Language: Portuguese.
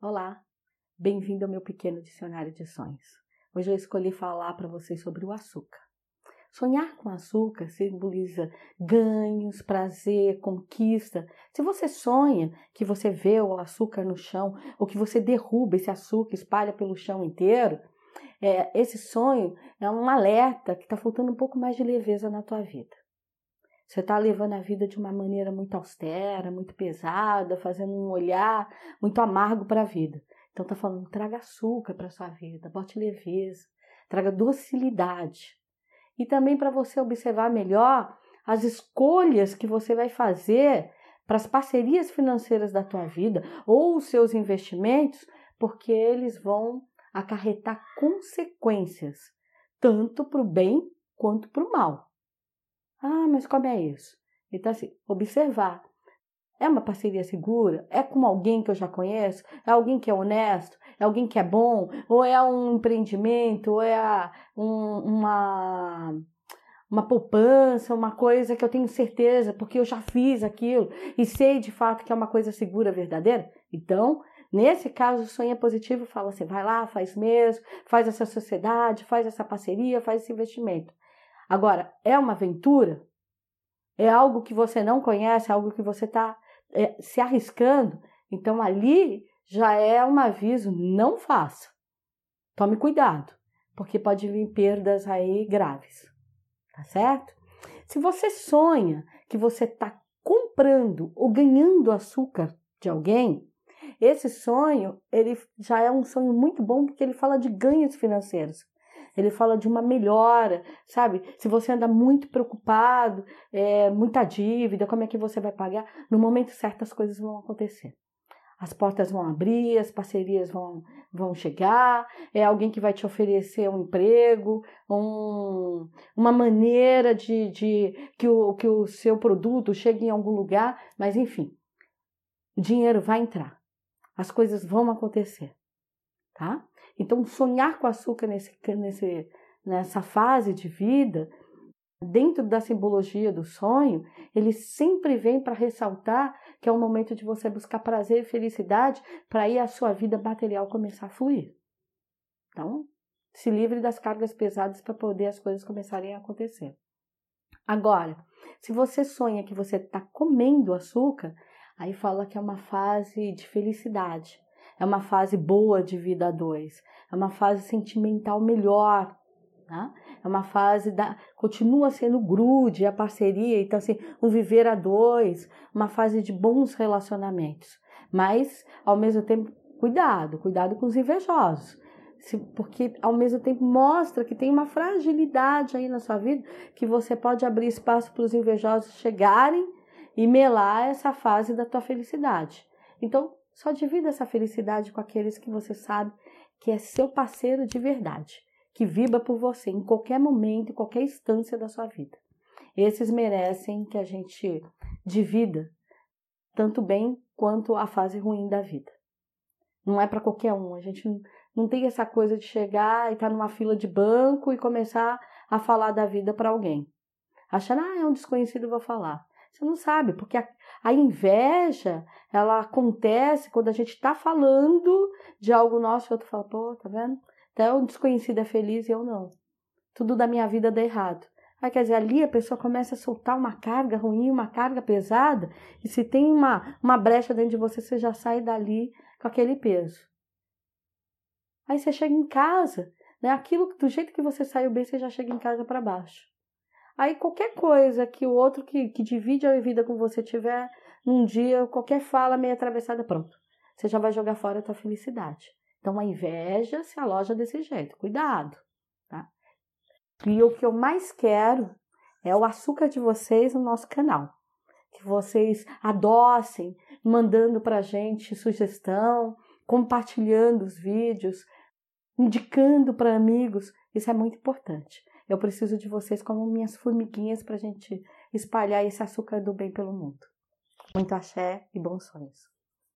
Olá, bem-vindo ao meu pequeno dicionário de sonhos. Hoje eu escolhi falar para vocês sobre o açúcar. Sonhar com açúcar simboliza ganhos, prazer, conquista. Se você sonha que você vê o açúcar no chão, ou que você derruba esse açúcar, espalha pelo chão inteiro, é, esse sonho é um alerta que está faltando um pouco mais de leveza na tua vida. Você está levando a vida de uma maneira muito austera, muito pesada, fazendo um olhar muito amargo para a vida. Então está falando, traga açúcar para sua vida, bote leveza, traga docilidade. E também para você observar melhor as escolhas que você vai fazer para as parcerias financeiras da tua vida ou os seus investimentos, porque eles vão acarretar consequências, tanto para o bem quanto para o mal. Ah, mas como é isso? Então, assim, observar. É uma parceria segura? É com alguém que eu já conheço? É alguém que é honesto? É alguém que é bom? Ou é um empreendimento? Ou é um, uma, uma poupança? Uma coisa que eu tenho certeza, porque eu já fiz aquilo e sei de fato que é uma coisa segura, verdadeira? Então, Nesse caso, o sonho é positivo, fala assim: vai lá, faz mesmo, faz essa sociedade, faz essa parceria, faz esse investimento. Agora, é uma aventura? É algo que você não conhece, algo que você está é, se arriscando? Então, ali já é um aviso: não faça. Tome cuidado, porque pode vir perdas aí graves. Tá certo? Se você sonha que você está comprando ou ganhando açúcar de alguém, esse sonho, ele já é um sonho muito bom porque ele fala de ganhos financeiros ele fala de uma melhora, sabe? Se você anda muito preocupado, é, muita dívida, como é que você vai pagar? No momento certo as coisas vão acontecer. As portas vão abrir, as parcerias vão, vão chegar, é alguém que vai te oferecer um emprego, um, uma maneira de, de que, o, que o seu produto chegue em algum lugar, mas enfim, o dinheiro vai entrar, as coisas vão acontecer, tá? Então, sonhar com açúcar nesse, nesse, nessa fase de vida, dentro da simbologia do sonho, ele sempre vem para ressaltar que é o momento de você buscar prazer e felicidade para aí a sua vida material começar a fluir. Então, se livre das cargas pesadas para poder as coisas começarem a acontecer. Agora, se você sonha que você está comendo açúcar, aí fala que é uma fase de felicidade é uma fase boa de vida a dois, é uma fase sentimental melhor, tá? é uma fase da. continua sendo grude, a parceria, então assim, um viver a dois, uma fase de bons relacionamentos, mas ao mesmo tempo, cuidado, cuidado com os invejosos. Porque ao mesmo tempo mostra que tem uma fragilidade aí na sua vida que você pode abrir espaço para os invejosos chegarem e melar essa fase da tua felicidade. Então, só divida essa felicidade com aqueles que você sabe que é seu parceiro de verdade, que vibra por você em qualquer momento, em qualquer instância da sua vida. Esses merecem que a gente divida tanto bem quanto a fase ruim da vida. Não é para qualquer um. A gente não tem essa coisa de chegar e estar tá numa fila de banco e começar a falar da vida para alguém. Achando, ah, é um desconhecido, vou falar. Você não sabe, porque a, a inveja, ela acontece quando a gente está falando de algo nosso e o outro fala, pô, tá vendo? Até o desconhecido é feliz e eu não. Tudo da minha vida dá errado. Aí, quer dizer, ali a pessoa começa a soltar uma carga ruim, uma carga pesada, e se tem uma, uma brecha dentro de você, você já sai dali com aquele peso. Aí você chega em casa, né? Aquilo do jeito que você saiu bem, você já chega em casa para baixo. Aí qualquer coisa que o outro que, que divide a vida com você tiver num dia, qualquer fala meio atravessada, pronto. Você já vai jogar fora a tua felicidade. Então a inveja se aloja desse jeito. Cuidado, tá? E o que eu mais quero é o açúcar de vocês no nosso canal. Que vocês adossem, mandando pra gente sugestão, compartilhando os vídeos, indicando para amigos. Isso é muito importante. Eu preciso de vocês como minhas formiguinhas para a gente espalhar esse açúcar do bem pelo mundo. Muito axé e bons sonhos.